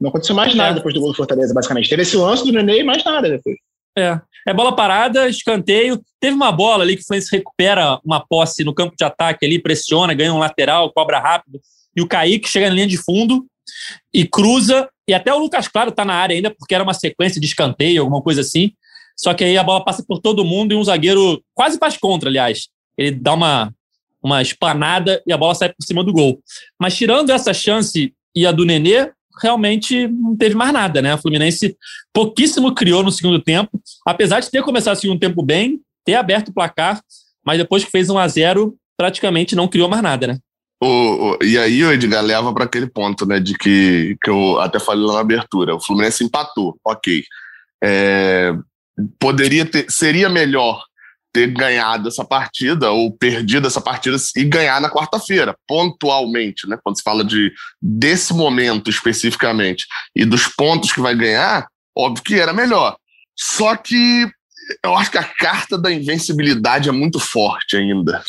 Não aconteceu mais nada É. depois do gol do Fortaleza, basicamente. Teve esse lance do Nenê e mais nada depois. É. É bola parada, escanteio. Teve uma bola ali que o Fluminense recupera uma posse no campo de ataque ali, pressiona, ganha um lateral, cobra rápido. E o Kaique chega na linha de fundo e cruza. E até o Lucas Claro tá na área ainda, porque era uma sequência de escanteio, alguma coisa assim. Só que aí a bola passa por todo mundo e um zagueiro quase faz contra, aliás. Ele dá uma, uma espanada e a bola sai por cima do gol. Mas tirando essa chance e a do Nenê, realmente não teve mais nada, né? O Fluminense pouquíssimo criou no segundo tempo, apesar de ter começado o segundo tempo bem, ter aberto o placar, mas depois que fez 1 a 0 praticamente não criou mais nada, né? O, o- e aí o Edgar leva para aquele ponto, né, de que, que eu até falei lá na abertura. O Fluminense empatou, ok. É, poderia ter, seria melhor ter ganhado essa partida ou perdido essa partida e ganhar na quarta-feira, pontualmente, né? Quando se fala de desse momento especificamente e dos pontos que vai ganhar, óbvio que era melhor. Só que eu acho que a carta da invencibilidade é muito forte ainda.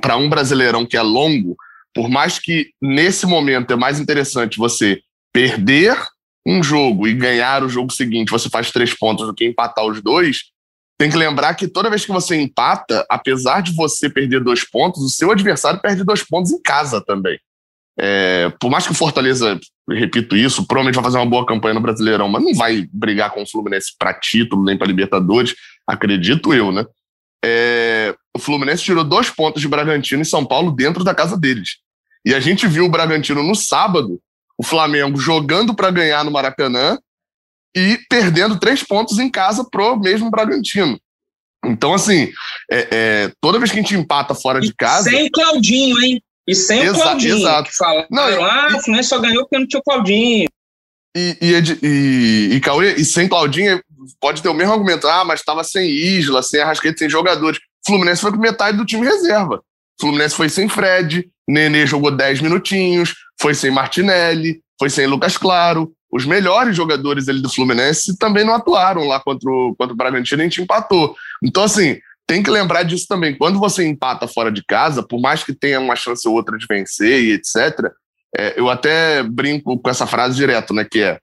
Para um brasileirão que é longo, por mais que nesse momento é mais interessante você perder um jogo e ganhar o jogo seguinte, você faz três pontos do que empatar os dois. Tem que lembrar que toda vez que você empata, apesar de você perder dois pontos, o seu adversário perde dois pontos em casa também. É, por mais que o Fortaleza, repito isso, provavelmente vai fazer uma boa campanha no Brasileirão, mas não vai brigar com o Fluminense para título nem para Libertadores, acredito eu, né? É, o Fluminense tirou dois pontos de Bragantino e São Paulo dentro da casa deles. E a gente viu o Bragantino no sábado, o Flamengo jogando para ganhar no Maracanã e perdendo três pontos em casa pro mesmo Bragantino. Então, assim, é, é, toda vez que a gente empata fora de casa. Sem Claudinho, hein? E sem Exa- o Claudinho. exato. Que fala, Não, ah, e- o Fluminense só ganhou porque não tinha o Claudinho. E, e, Ed- e, e Cauê, e sem Claudinho, pode ter o mesmo argumento. Ah, mas estava sem Isla, sem Arrascaeta, sem jogadores. Fluminense foi com metade do time reserva. Fluminense foi sem Fred, Nenê jogou 10 minutinhos, foi sem Martinelli, foi sem Lucas Claro. Os melhores jogadores ali do Fluminense também não atuaram lá contra o, contra o Bragantino e a gente empatou. Então, assim, tem que lembrar disso também. Quando você empata fora de casa, por mais que tenha uma chance ou outra de vencer e etc., é, eu até brinco com essa frase direto, né? Que é,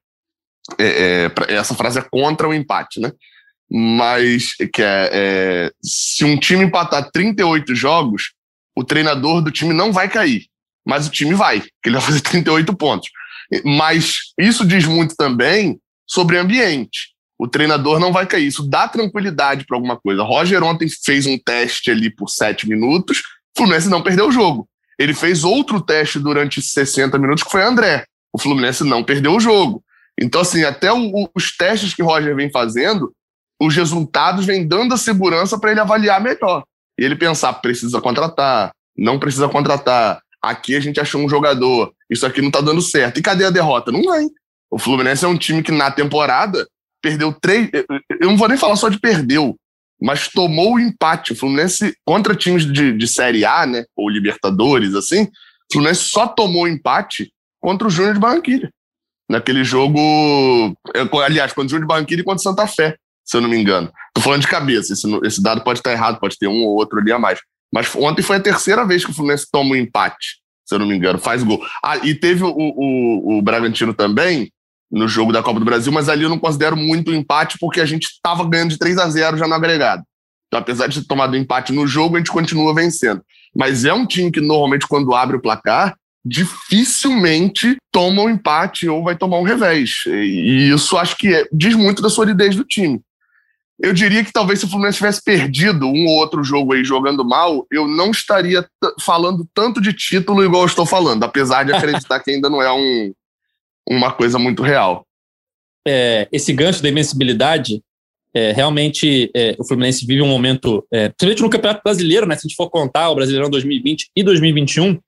é, é, essa frase é contra o empate, né? Mas que é, é, se um time empatar 38 jogos, o treinador do time não vai cair, mas o time vai, que ele vai fazer 38 pontos. Mas isso diz muito também sobre ambiente. O treinador não vai cair. Isso dá tranquilidade para alguma coisa. Roger ontem fez um teste ali por sete minutos, Fluminense não perdeu o jogo. Ele fez outro teste durante 60 minutos, que foi André. O Fluminense não perdeu o jogo. Então, assim, até o- os testes que Roger vem fazendo, os resultados vêm dando a segurança para ele avaliar melhor. E ele pensar, precisa contratar, não precisa contratar. Aqui a gente achou um jogador, isso aqui não tá dando certo. E cadê a derrota? Não vai. O Fluminense é um time que na temporada perdeu três. Eu não vou nem falar só de perdeu, mas tomou o empate. O Fluminense, contra times de, de Série A, né? Ou Libertadores, assim, o Fluminense só tomou o empate contra o Júnior de Barranquilla. Naquele jogo. Aliás, contra o Júnior de Barranquilla e contra o Santa Fé, se eu não me engano. Tô falando de cabeça, esse, esse dado pode estar errado, pode ter um ou outro ali a mais. Mas ontem foi a terceira vez que o Fluminense toma um empate, se eu não me engano, faz gol. Ah, e teve o, o, o Bragantino também, no jogo da Copa do Brasil, mas ali eu não considero muito empate porque a gente estava ganhando de 3 a 0 já no agregado. Então, apesar de ter tomado empate no jogo, a gente continua vencendo. Mas é um time que normalmente, quando abre o placar, dificilmente toma um empate ou vai tomar um revés. E isso acho que é- diz muito da solidez do time. Eu diria que talvez se o Fluminense tivesse perdido um ou outro jogo aí jogando mal, eu não estaria falando tanto de título igual eu estou falando, apesar de acreditar que ainda não é um, uma coisa muito real. é, esse gancho da invencibilidade, é, realmente é, o Fluminense vive um momento, é, principalmente no Campeonato Brasileiro, né? Se a gente for contar o Brasileirão 2020 e 2021,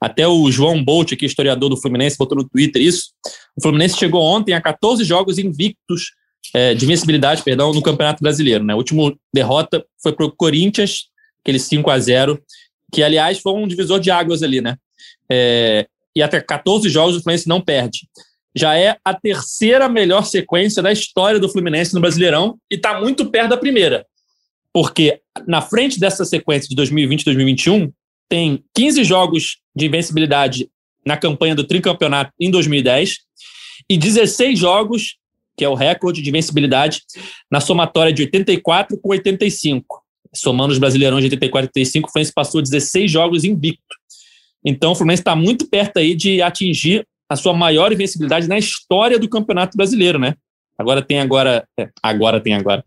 até o João Bolt, aqui, historiador do Fluminense, botou no Twitter isso. O Fluminense chegou ontem a 14 jogos invictos é, de invencibilidade, perdão, no Campeonato Brasileiro. Né? A última derrota foi para o Corinthians, aquele 5 a 0 que, aliás, foi um divisor de águas ali, né? É, e até 14 jogos o Fluminense não perde já é a terceira melhor sequência da história do Fluminense no Brasileirão e está muito perto da primeira. Porque na frente dessa sequência de 2020 e 2021, tem 15 jogos de invencibilidade na campanha do tricampeonato em 2010 e 16 jogos, que é o recorde de invencibilidade, na somatória de 84 com 85. Somando os brasileirões de 84 e 85, o Fluminense passou 16 jogos invicto. Então, o Fluminense está muito perto aí de atingir a sua maior invencibilidade na história do Campeonato Brasileiro, né? Agora tem agora, é, agora tem agora,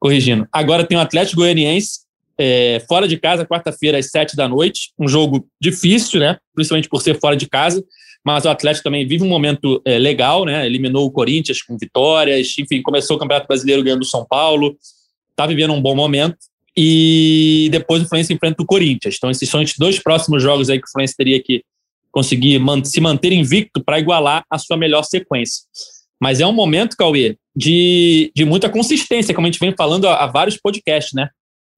corrigindo. Agora tem o Atlético Goianiense é, fora de casa, quarta-feira às sete da noite. Um jogo difícil, né? Principalmente por ser fora de casa. Mas o Atlético também vive um momento é, legal, né? Eliminou o Corinthians com vitórias, enfim, começou o Campeonato Brasileiro ganhando o São Paulo. Está vivendo um bom momento. E depois o Fluminense enfrenta o Corinthians. Então, esses são os dois próximos jogos aí que o Fluminense teria que conseguir se manter invicto para igualar a sua melhor sequência. Mas é um momento, Cauê, de, de muita consistência, como a gente vem falando há, há vários podcasts, né?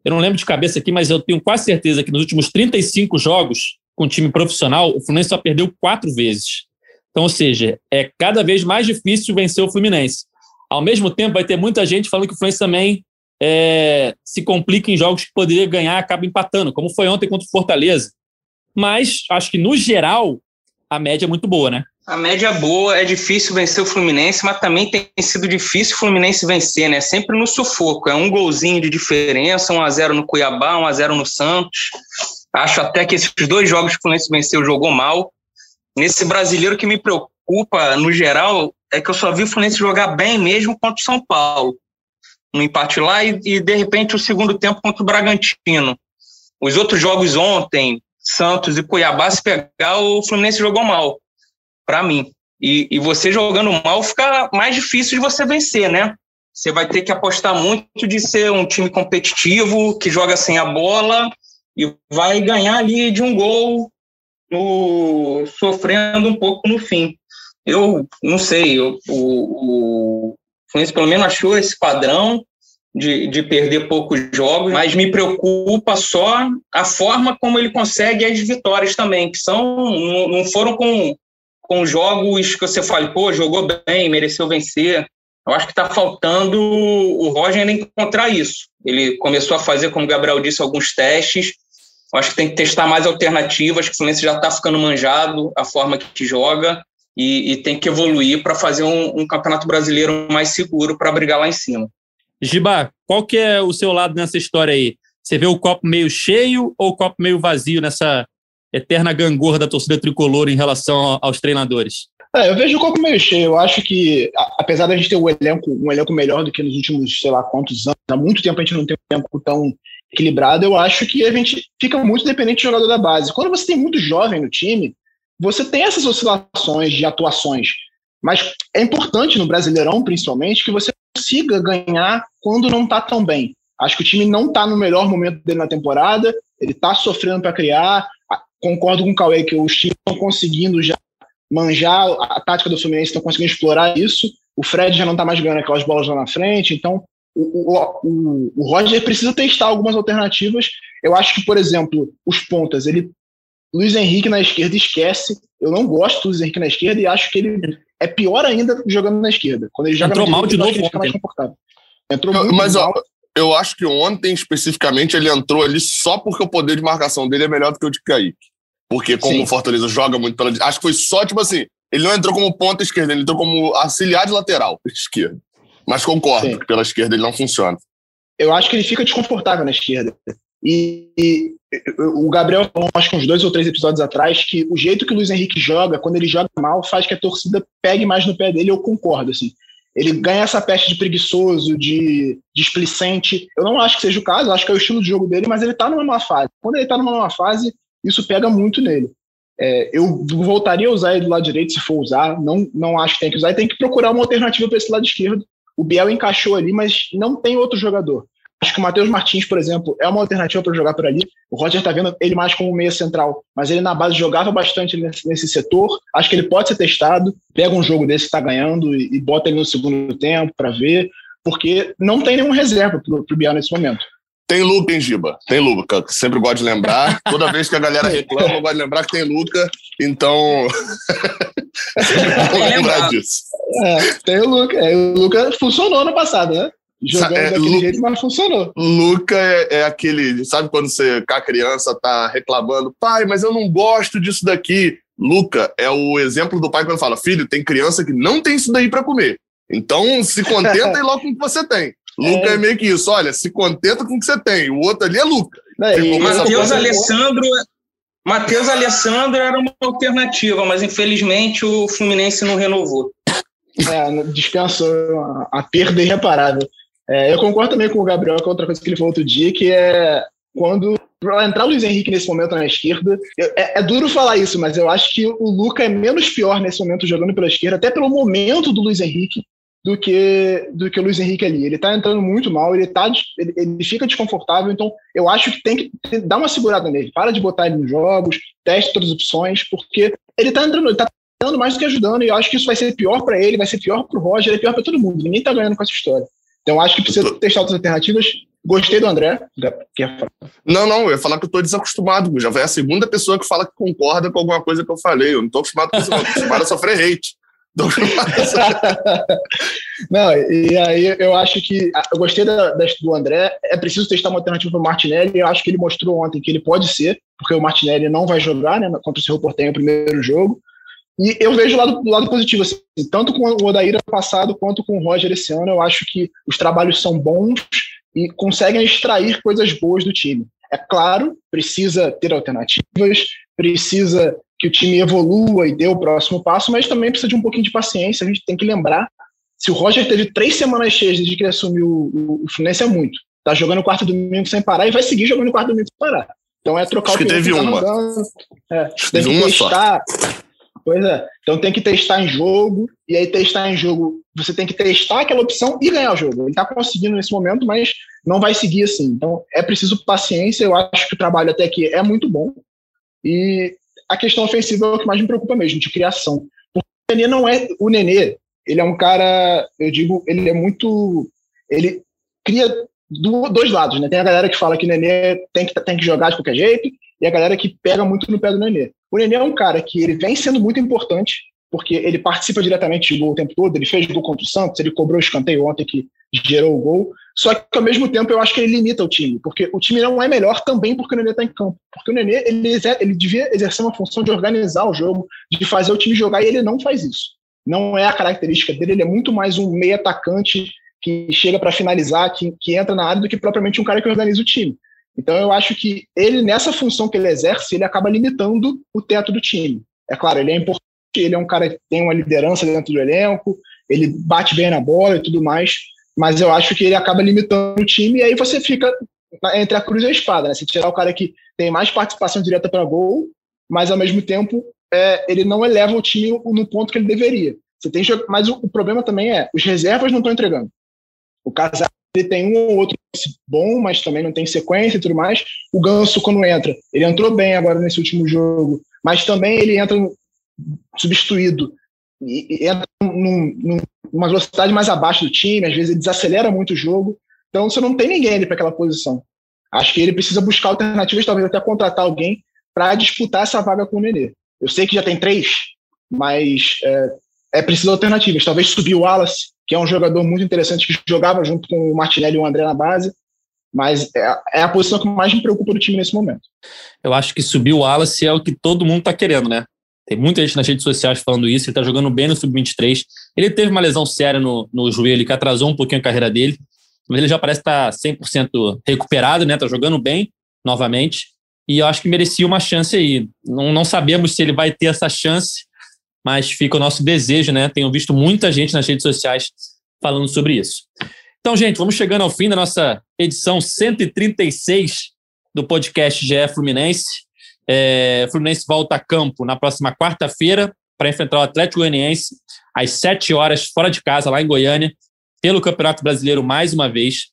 Eu não lembro de cabeça aqui, mas eu tenho quase certeza que nos últimos 35 jogos com time profissional, o Fluminense só perdeu quatro vezes. Então, ou seja, é cada vez mais difícil vencer o Fluminense. Ao mesmo tempo, vai ter muita gente falando que o Fluminense também é, se complica em jogos que poderia ganhar acaba empatando, como foi ontem contra o Fortaleza. Mas acho que, no geral, a média é muito boa, né? A média é boa, é difícil vencer o Fluminense, mas também tem sido difícil o Fluminense vencer, né? Sempre no sufoco. É um golzinho de diferença, 1 a 0 no Cuiabá, 1 a 0 no Santos. Acho até que esses dois jogos que o Fluminense venceu jogou mal. Nesse brasileiro que me preocupa, no geral, é que eu só vi o Fluminense jogar bem mesmo contra o São Paulo. Um empate lá e, e de repente, o segundo tempo contra o Bragantino. Os outros jogos ontem, Santos e Cuiabá, se pegar, o Fluminense jogou mal para mim. E, e você jogando mal fica mais difícil de você vencer, né? Você vai ter que apostar muito de ser um time competitivo, que joga sem a bola e vai ganhar ali de um gol, no, sofrendo um pouco no fim. Eu não sei, eu, o, o Fluminense pelo menos achou esse padrão de, de perder poucos jogos, mas me preocupa só a forma como ele consegue as vitórias também, que são não, foram com com jogos que você fala, pô, jogou bem, mereceu vencer. Eu acho que está faltando o Roger encontrar isso. Ele começou a fazer, como o Gabriel disse, alguns testes. Eu acho que tem que testar mais alternativas, que o Fluminense já está ficando manjado a forma que joga e, e tem que evoluir para fazer um, um, campeonato brasileiro mais seguro para brigar lá em cima. Giba, qual que é o seu lado nessa história aí? Você vê o copo meio cheio ou o copo meio vazio nessa, eterna gangorra da torcida tricolor em relação aos treinadores? É, eu vejo o copo meio cheio. Eu acho que, apesar da gente ter um elenco, um elenco melhor do que nos últimos, sei lá, quantos anos, há muito tempo a gente não tem um elenco tão equilibrado, eu acho que a gente fica muito dependente do jogador da base. Quando você tem muito jovem no time, você tem essas oscilações de atuações. Mas é importante no Brasileirão, principalmente, que você consiga ganhar quando não está tão bem. Acho que o time não está no melhor momento dele na temporada, ele está sofrendo para criar, concordo com o Cauê que os times estão conseguindo já manjar a tática do Fluminense, estão conseguindo explorar isso. O Fred já não está mais ganhando aquelas bolas lá na frente, então o, o, o, Roger precisa testar algumas alternativas. Eu acho que, por exemplo, os pontas, ele Luiz Henrique na esquerda esquece. Eu não gosto do Luiz Henrique na esquerda e acho que ele é pior ainda jogando na esquerda. Quando ele joga Entrou mal de novo, ele fica mais confortável. Entrou muito Mas, mal. Ó, eu acho que ontem, especificamente, ele entrou ali só porque o poder de marcação dele é melhor do que o de Kaique. Porque como Sim. o Fortaleza joga muito pela... Acho que foi só, tipo assim, ele não entrou como ponta esquerda, ele entrou como auxiliar de lateral esquerda. Mas concordo Sim. que pela esquerda ele não funciona. Eu acho que ele fica desconfortável na esquerda. E, e, o Gabriel falou, acho que uns dois ou três episódios atrás, que o jeito que o Luiz Henrique joga, quando ele joga mal, faz que a torcida pegue mais no pé dele. Eu concordo, assim. Ele ganha essa peste de preguiçoso, de displicente. Eu não acho que seja o caso, acho que é o estilo de jogo dele, mas ele tá numa má fase. Quando ele tá numa má fase, isso pega muito nele. É, eu voltaria a usar ele do lado direito se for usar, não, não acho que tem que usar, e tem que procurar uma alternativa para esse lado esquerdo. O Biel encaixou ali, mas não tem outro jogador. Acho que o Matheus Martins, por exemplo, é uma alternativa para jogar por ali. O Roger está vendo ele mais como meia central, mas ele na base jogava bastante nesse, nesse setor. Acho que ele pode ser testado. Pega um jogo desse que está ganhando e, e, bota ele no segundo tempo para ver, porque não tem nenhum reserva para o Biel nesse momento. Tem Luca, hein, Giba? Tem Luca. Sempre gosto de lembrar. [laughs] Toda vez que a galera reclama, eu gosto de lembrar que tem Luca. Então. [laughs] Vou lembrar disso. É, tem o Luca. É, o Luca funcionou no passado, né? Jogando é, daquele Lu, jeito, mas funcionou. Luca é, é, aquele, sabe quando você, com a criança, tá reclamando, pai, mas eu não gosto disso daqui. Luca é o exemplo do pai quando fala, filho, tem criança que não tem isso daí para comer. Então, se contenta e [laughs] logo com o que você tem. Luca é. é. meio que isso, olha, se contenta com o que você tem. O outro ali é Luca. É, Matheus Alessandro, Matheus Alessandro era uma alternativa, mas infelizmente o Fluminense não renovou. É, dispensou a, a perda irreparável. É, eu concordo também com o Gabriel, com outra coisa que ele falou outro dia, que é quando entrar o Luiz Henrique nesse momento na esquerda, é, é, duro falar isso, mas eu acho que o Luca é menos pior nesse momento jogando pela esquerda, até pelo momento do Luiz Henrique, do que do que o Luiz Henrique ali. Ele tá entrando muito mal, ele tá ele, ele fica desconfortável, então eu acho que tem que dar uma segurada nele. Para de botar ele nos jogos, teste todas as opções, porque ele tá entrando, ele tá dando mais do que ajudando, e eu acho que isso vai ser pior para ele, vai ser pior para o Roger, é pior para todo mundo. Ninguém tá ganhando com essa história. Então acho que precisa testar outras alternativas. Gostei do André. Quer falar? Não, não, eu ia falar que eu tô desacostumado. Já vai a segunda pessoa que fala que concorda com alguma coisa que eu falei. Eu não tô acostumado com isso, não. Tô acostumado a sofrer hate. [laughs] não, e aí eu acho que eu gostei da, da, do André. É preciso testar uma alternativa para o Martinelli. Eu acho que ele mostrou ontem que ele pode ser, porque o Martinelli não vai jogar né, contra o Cerro Portenho o primeiro jogo. E eu vejo o lado, o lado positivo, assim, tanto com o Odaíra passado quanto com o Roger esse ano. Eu acho que os trabalhos são bons e conseguem extrair coisas boas do time. É claro, precisa ter alternativas, precisa que o time evolua e dê o próximo passo, mas também precisa de um pouquinho de paciência. A gente tem que lembrar, se o Roger teve três semanas cheias desde que ele assumiu o, o Fluminense é muito. Tá jogando quarto domingo sem parar e vai seguir jogando quarto domingo sem parar. Então é trocar Acho o que teve tá uma. é, tem que uma testar. Só. Pois é. Então tem que testar em jogo, e aí testar em jogo, você tem que testar aquela opção e ganhar o jogo. Ele está conseguindo nesse momento, mas não vai seguir assim. Então é preciso paciência. Eu acho que o trabalho até aqui é muito bom. E a questão ofensiva é o que mais me preocupa mesmo, de criação. Porque o Nenê não é. O Nenê, ele é um cara, eu digo, ele é muito. Ele cria do, dois lados, né? Tem a galera que fala que o Nenê tem que, tem que jogar de qualquer jeito, e a galera que pega muito no pé do Nenê. O Nenê é um cara que ele vem sendo muito importante, porque ele participa diretamente de gol o tempo todo, ele fez gol contra o Santos, ele cobrou o escanteio ontem que gerou o gol, só que ao mesmo tempo eu acho que ele limita o time, porque o time não é melhor também porque o Nenê está em campo, porque o Nenê ele, ele devia exercer uma função de organizar o jogo, de fazer o time jogar, e ele não faz isso. Não é a característica dele, ele é muito mais um meio atacante que chega para finalizar, que, que entra na área, do que propriamente um cara que organiza o time. Então eu acho que ele, nessa função que ele exerce, ele acaba limitando o teto do time. É claro, ele é importante, ele é um cara que tem uma liderança dentro do elenco, ele bate bem na bola e tudo mais, mas eu acho que ele acaba limitando o time e aí você fica entre a cruz e a espada, né? Se tirar o cara que tem mais participação direta para gol, mas ao mesmo tempo é, ele não eleva o time no ponto que ele deveria. Você tem, mas o, o problema também é os reservas não estão entregando. O Casal ele tem um ou outro bom, mas também não tem sequência e tudo mais. O Ganso, quando entra, ele entrou bem agora nesse último jogo, mas também ele entra substituído e, e entra num, numa velocidade mais abaixo do time, às vezes ele desacelera muito o jogo. Então você não tem ninguém ali para aquela posição. Acho que ele precisa buscar alternativas, talvez até contratar alguém para disputar essa vaga com o Nenê. Eu sei que já tem três, mas é, é preciso alternativas. Talvez subir o Wallace, que é um jogador muito interessante, que jogava junto com o Martinelli e o André na base. Mas é, é a posição que mais me preocupa do time nesse momento. Eu acho que subir o Wallace é o que todo mundo está querendo, né? Tem muita gente nas redes sociais falando isso. Ele está jogando bem no Sub-23. Ele teve uma lesão séria no, no joelho que atrasou um pouquinho a carreira dele. Mas ele já parece estar tá 100% recuperado, né? Está jogando bem novamente. E eu acho que merecia uma chance aí. Não, não sabemos se ele vai ter essa chance, mas fica o nosso desejo, né? Tenho visto muita gente nas redes sociais falando sobre isso. Então, gente, vamos chegando ao fim da nossa edição 136 do podcast GE Fluminense. É, Fluminense volta a campo na próxima quarta-feira para enfrentar o Atlético Goianiense às 7 horas, fora de casa, lá em Goiânia, pelo Campeonato Brasileiro mais uma vez.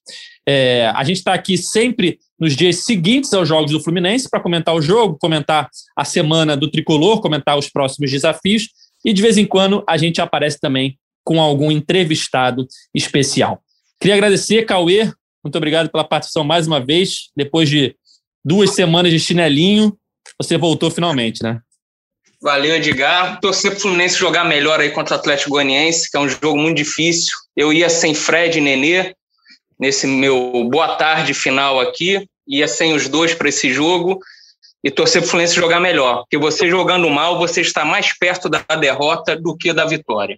É, a gente está aqui sempre nos dias seguintes aos jogos do Fluminense para comentar o jogo, comentar a semana do tricolor, comentar os próximos desafios e de vez em quando a gente aparece também com algum entrevistado especial. Queria agradecer, Cauê, muito obrigado pela participação mais uma vez. Depois de duas semanas de chinelinho, você voltou finalmente, né? Valeu, Edgar. Torcer para o Fluminense jogar melhor aí contra o Atlético Goianiense, que é um jogo muito difícil. Eu ia sem Fred e Nenê, nesse meu boa tarde final aqui. Ia sem os dois para esse jogo e torcer para o Fluminense jogar melhor. Porque você jogando mal, você está mais perto da derrota do que da vitória.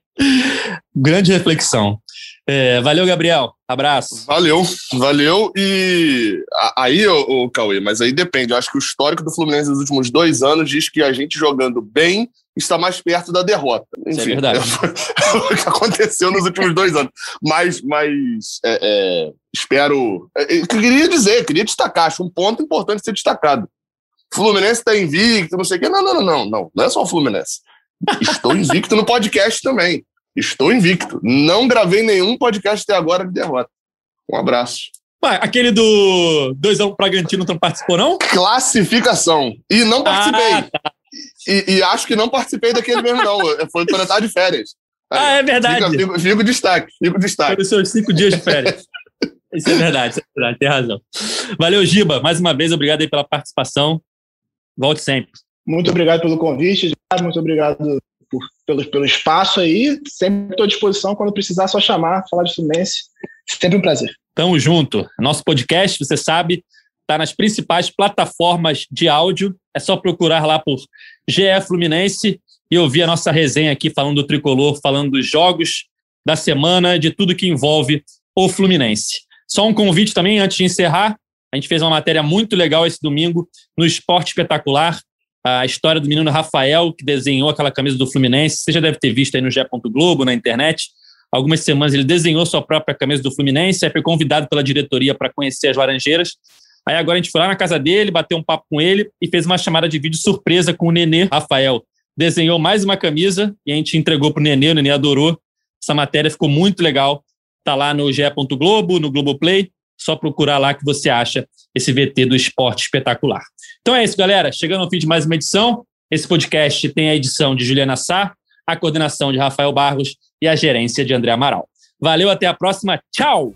Grande reflexão. É, valeu, Gabriel. Abraço. Valeu, valeu. E aí, o Cauê, mas aí depende. Eu acho que o histórico do Fluminense nos últimos dois anos diz que a gente jogando bem está mais perto da derrota. Enfim, Isso é verdade. [laughs] É o que aconteceu nos últimos dois anos. Mas, mas é, é, espero. É, eu queria dizer, queria destacar, acho um ponto importante ser destacado. Fluminense está invicto, não sei o quê. Não, não, não, não, não. Não é só o Fluminense. Estou invicto no podcast também. Estou invicto. Não gravei nenhum podcast até agora de derrota. Um abraço. Ué, aquele do 2x1 um Bragantino não participou, não? Classificação. E não participei. Ah, tá. e, e, acho que não participei daquele mesmo, não. Foi quando eu estava de férias. Aí, ah, é verdade. Fica, fica, fica destaque. Fica destaque. Foi os seus cinco dias de férias. Isso é verdade, isso é verdade, tem razão. Valeu, Giba. Mais uma vez, obrigado aí pela participação. Volte sempre. Muito obrigado pelo convite, muito obrigado por, pelo, pelo espaço aí. Sempre estou à disposição quando precisar, só chamar, falar de Fluminense. Sempre um prazer. Tamo junto. Nosso podcast, você sabe, está nas principais plataformas de áudio. É só procurar lá por GE Fluminense e ouvir a nossa resenha aqui falando do tricolor, falando dos jogos da semana, de tudo que envolve o Fluminense. Só um convite também antes de encerrar. A gente fez uma matéria muito legal esse domingo no Esporte Espetacular. A história do menino Rafael, que desenhou aquela camisa do Fluminense. Você já deve ter visto aí no G. Globo, na internet. Algumas semanas ele desenhou sua própria camisa do Fluminense, aí foi convidado pela diretoria para conhecer as Laranjeiras. Aí agora a gente foi lá na casa dele, bateu um papo com ele e fez uma chamada de vídeo surpresa com o Nenê Rafael. Desenhou mais uma camisa e a gente entregou para o Nenê, o Nenê adorou. Essa matéria ficou muito legal. Tá lá no GE. Globo, no Globoplay. Só procurar lá que você acha esse VT do esporte espetacular. Então é isso, galera. Chegando ao fim de mais uma edição. Esse podcast tem a edição de Juliana Sá, a coordenação de Rafael Barros e a gerência de André Amaral. Valeu, até a próxima. Tchau!